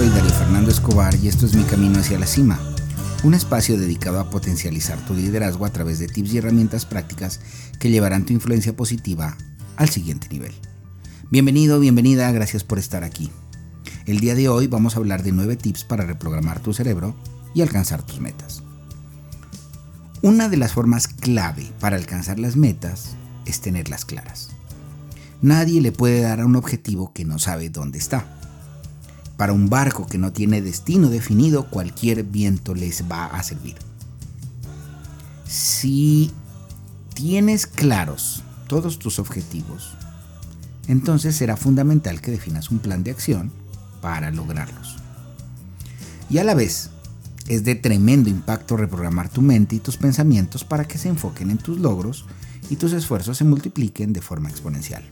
soy Darío Fernando Escobar y esto es Mi Camino hacia la Cima, un espacio dedicado a potencializar tu liderazgo a través de tips y herramientas prácticas que llevarán tu influencia positiva al siguiente nivel. Bienvenido, bienvenida, gracias por estar aquí. El día de hoy vamos a hablar de 9 tips para reprogramar tu cerebro y alcanzar tus metas. Una de las formas clave para alcanzar las metas es tenerlas claras. Nadie le puede dar a un objetivo que no sabe dónde está. Para un barco que no tiene destino definido, cualquier viento les va a servir. Si tienes claros todos tus objetivos, entonces será fundamental que definas un plan de acción para lograrlos. Y a la vez, es de tremendo impacto reprogramar tu mente y tus pensamientos para que se enfoquen en tus logros y tus esfuerzos se multipliquen de forma exponencial.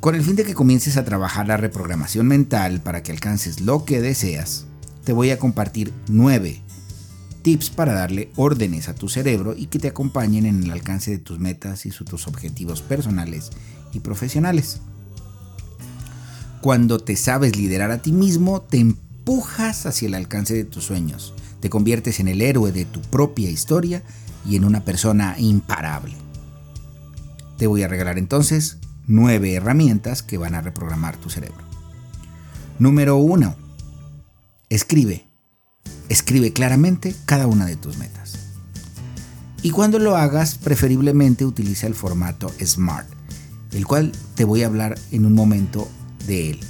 Con el fin de que comiences a trabajar la reprogramación mental para que alcances lo que deseas, te voy a compartir 9 tips para darle órdenes a tu cerebro y que te acompañen en el alcance de tus metas y tus objetivos personales y profesionales. Cuando te sabes liderar a ti mismo, te empujas hacia el alcance de tus sueños, te conviertes en el héroe de tu propia historia y en una persona imparable. Te voy a regalar entonces nueve herramientas que van a reprogramar tu cerebro. Número uno, escribe. Escribe claramente cada una de tus metas. Y cuando lo hagas, preferiblemente utiliza el formato SMART, el cual te voy a hablar en un momento de él.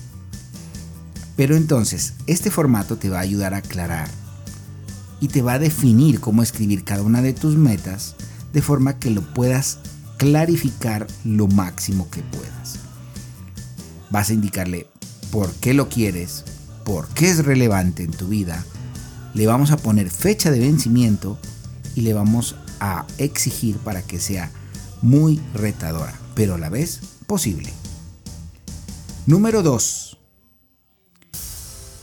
Pero entonces, este formato te va a ayudar a aclarar y te va a definir cómo escribir cada una de tus metas de forma que lo puedas clarificar lo máximo que puedas. Vas a indicarle por qué lo quieres, por qué es relevante en tu vida, le vamos a poner fecha de vencimiento y le vamos a exigir para que sea muy retadora, pero a la vez posible. Número 2.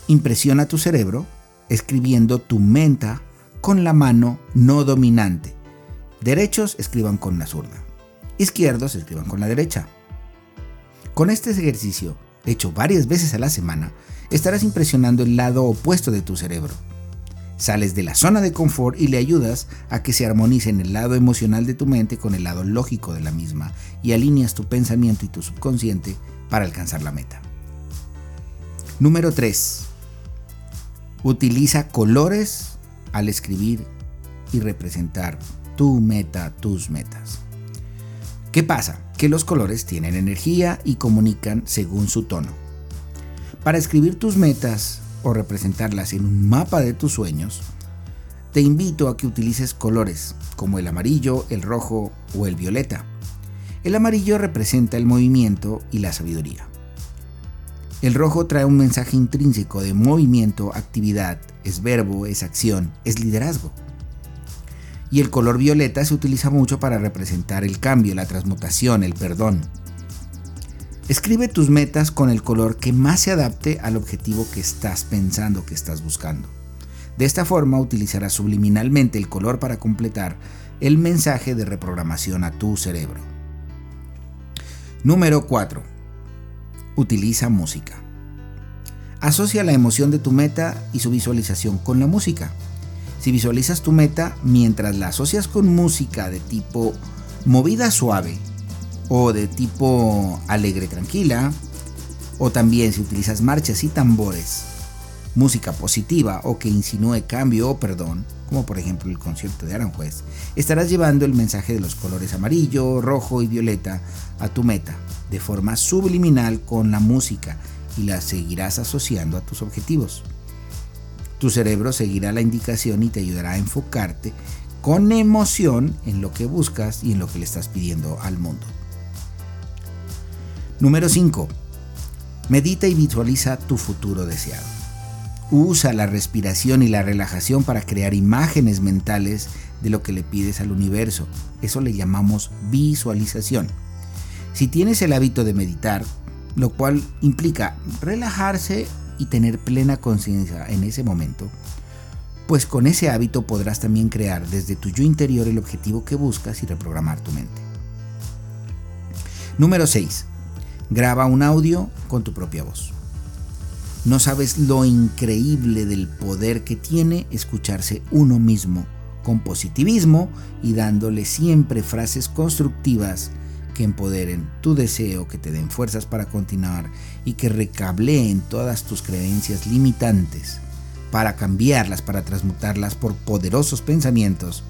Impresiona tu cerebro escribiendo tu menta con la mano no dominante. Derechos escriban con la zurda izquierdos escriban con la derecha. Con este ejercicio, hecho varias veces a la semana, estarás impresionando el lado opuesto de tu cerebro. Sales de la zona de confort y le ayudas a que se armonicen el lado emocional de tu mente con el lado lógico de la misma y alineas tu pensamiento y tu subconsciente para alcanzar la meta. Número 3. Utiliza colores al escribir y representar tu meta, tus metas. ¿Qué pasa? Que los colores tienen energía y comunican según su tono. Para escribir tus metas o representarlas en un mapa de tus sueños, te invito a que utilices colores como el amarillo, el rojo o el violeta. El amarillo representa el movimiento y la sabiduría. El rojo trae un mensaje intrínseco de movimiento, actividad, es verbo, es acción, es liderazgo y el color violeta se utiliza mucho para representar el cambio, la transmutación, el perdón. Escribe tus metas con el color que más se adapte al objetivo que estás pensando, que estás buscando. De esta forma utilizarás subliminalmente el color para completar el mensaje de reprogramación a tu cerebro. Número 4. Utiliza música. Asocia la emoción de tu meta y su visualización con la música. Si visualizas tu meta mientras la asocias con música de tipo movida suave o de tipo alegre tranquila, o también si utilizas marchas y tambores, música positiva o que insinúe cambio o perdón, como por ejemplo el concierto de Aranjuez, estarás llevando el mensaje de los colores amarillo, rojo y violeta a tu meta de forma subliminal con la música y la seguirás asociando a tus objetivos. Tu cerebro seguirá la indicación y te ayudará a enfocarte con emoción en lo que buscas y en lo que le estás pidiendo al mundo. Número 5. Medita y visualiza tu futuro deseado. Usa la respiración y la relajación para crear imágenes mentales de lo que le pides al universo. Eso le llamamos visualización. Si tienes el hábito de meditar, lo cual implica relajarse y tener plena conciencia en ese momento, pues con ese hábito podrás también crear desde tu yo interior el objetivo que buscas y reprogramar tu mente. Número 6. Graba un audio con tu propia voz. No sabes lo increíble del poder que tiene escucharse uno mismo con positivismo y dándole siempre frases constructivas que empoderen tu deseo, que te den fuerzas para continuar y que recableen todas tus creencias limitantes para cambiarlas, para transmutarlas por poderosos pensamientos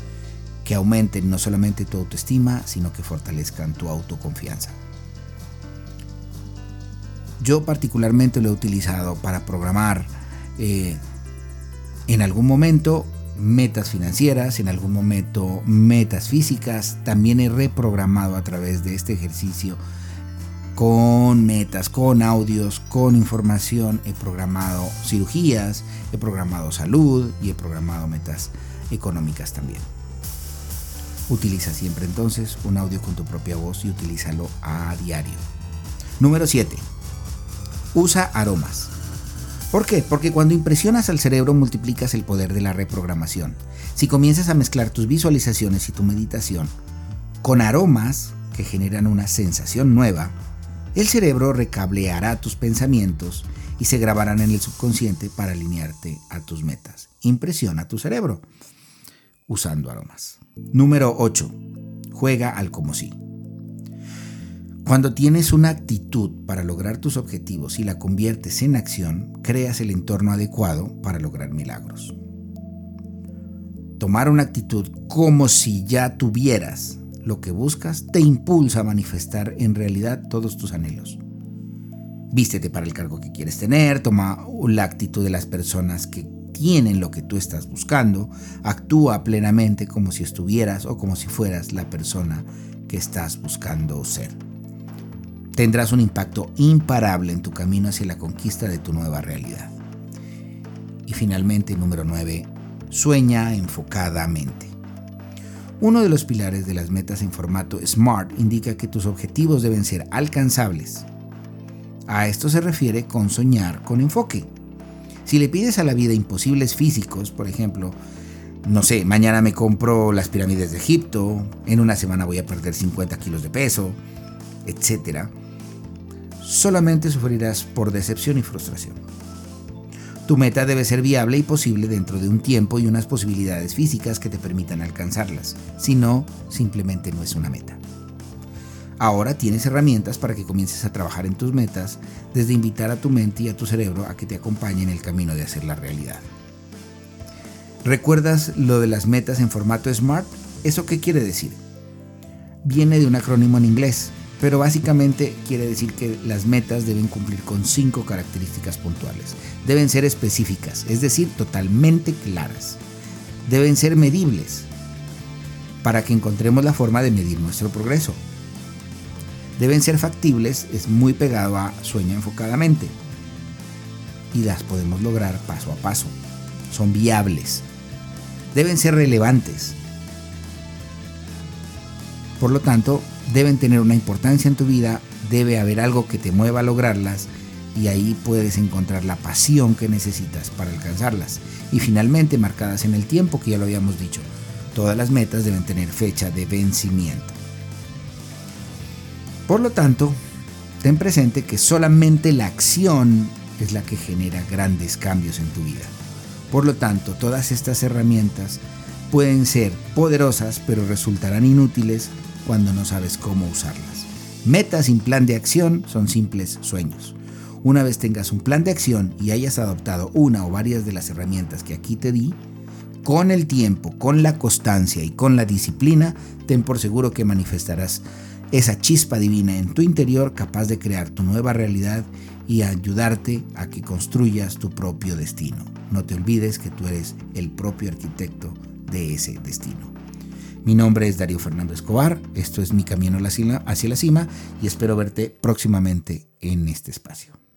que aumenten no solamente tu autoestima, sino que fortalezcan tu autoconfianza. Yo particularmente lo he utilizado para programar eh, en algún momento metas financieras, en algún momento metas físicas. También he reprogramado a través de este ejercicio con metas, con audios, con información. He programado cirugías, he programado salud y he programado metas económicas también. Utiliza siempre entonces un audio con tu propia voz y utilízalo a diario. Número 7. Usa aromas. ¿Por qué? Porque cuando impresionas al cerebro multiplicas el poder de la reprogramación. Si comienzas a mezclar tus visualizaciones y tu meditación con aromas que generan una sensación nueva, el cerebro recableará tus pensamientos y se grabarán en el subconsciente para alinearte a tus metas. Impresiona tu cerebro usando aromas. Número 8. Juega al como si. Cuando tienes una actitud para lograr tus objetivos y la conviertes en acción, creas el entorno adecuado para lograr milagros. Tomar una actitud como si ya tuvieras lo que buscas te impulsa a manifestar en realidad todos tus anhelos. Vístete para el cargo que quieres tener, toma la actitud de las personas que tienen lo que tú estás buscando, actúa plenamente como si estuvieras o como si fueras la persona que estás buscando ser tendrás un impacto imparable en tu camino hacia la conquista de tu nueva realidad. Y finalmente, número 9, sueña enfocadamente. Uno de los pilares de las metas en formato SMART indica que tus objetivos deben ser alcanzables. A esto se refiere con soñar con enfoque. Si le pides a la vida imposibles físicos, por ejemplo, no sé, mañana me compro las pirámides de Egipto, en una semana voy a perder 50 kilos de peso, etc., solamente sufrirás por decepción y frustración. Tu meta debe ser viable y posible dentro de un tiempo y unas posibilidades físicas que te permitan alcanzarlas, si no, simplemente no es una meta. Ahora tienes herramientas para que comiences a trabajar en tus metas, desde invitar a tu mente y a tu cerebro a que te acompañen en el camino de hacer la realidad. ¿Recuerdas lo de las metas en formato SMART? ¿Eso qué quiere decir? Viene de un acrónimo en inglés, pero básicamente quiere decir que las metas deben cumplir con cinco características puntuales. Deben ser específicas, es decir, totalmente claras. Deben ser medibles para que encontremos la forma de medir nuestro progreso. Deben ser factibles, es muy pegado a sueño enfocadamente. Y las podemos lograr paso a paso. Son viables. Deben ser relevantes. Por lo tanto, deben tener una importancia en tu vida, debe haber algo que te mueva a lograrlas y ahí puedes encontrar la pasión que necesitas para alcanzarlas. Y finalmente, marcadas en el tiempo, que ya lo habíamos dicho, todas las metas deben tener fecha de vencimiento. Por lo tanto, ten presente que solamente la acción es la que genera grandes cambios en tu vida. Por lo tanto, todas estas herramientas pueden ser poderosas, pero resultarán inútiles cuando no sabes cómo usarlas. Metas sin plan de acción son simples sueños. Una vez tengas un plan de acción y hayas adoptado una o varias de las herramientas que aquí te di, con el tiempo, con la constancia y con la disciplina, ten por seguro que manifestarás esa chispa divina en tu interior capaz de crear tu nueva realidad y ayudarte a que construyas tu propio destino. No te olvides que tú eres el propio arquitecto de ese destino. Mi nombre es Darío Fernando Escobar, esto es Mi Camino hacia la Cima y espero verte próximamente en este espacio.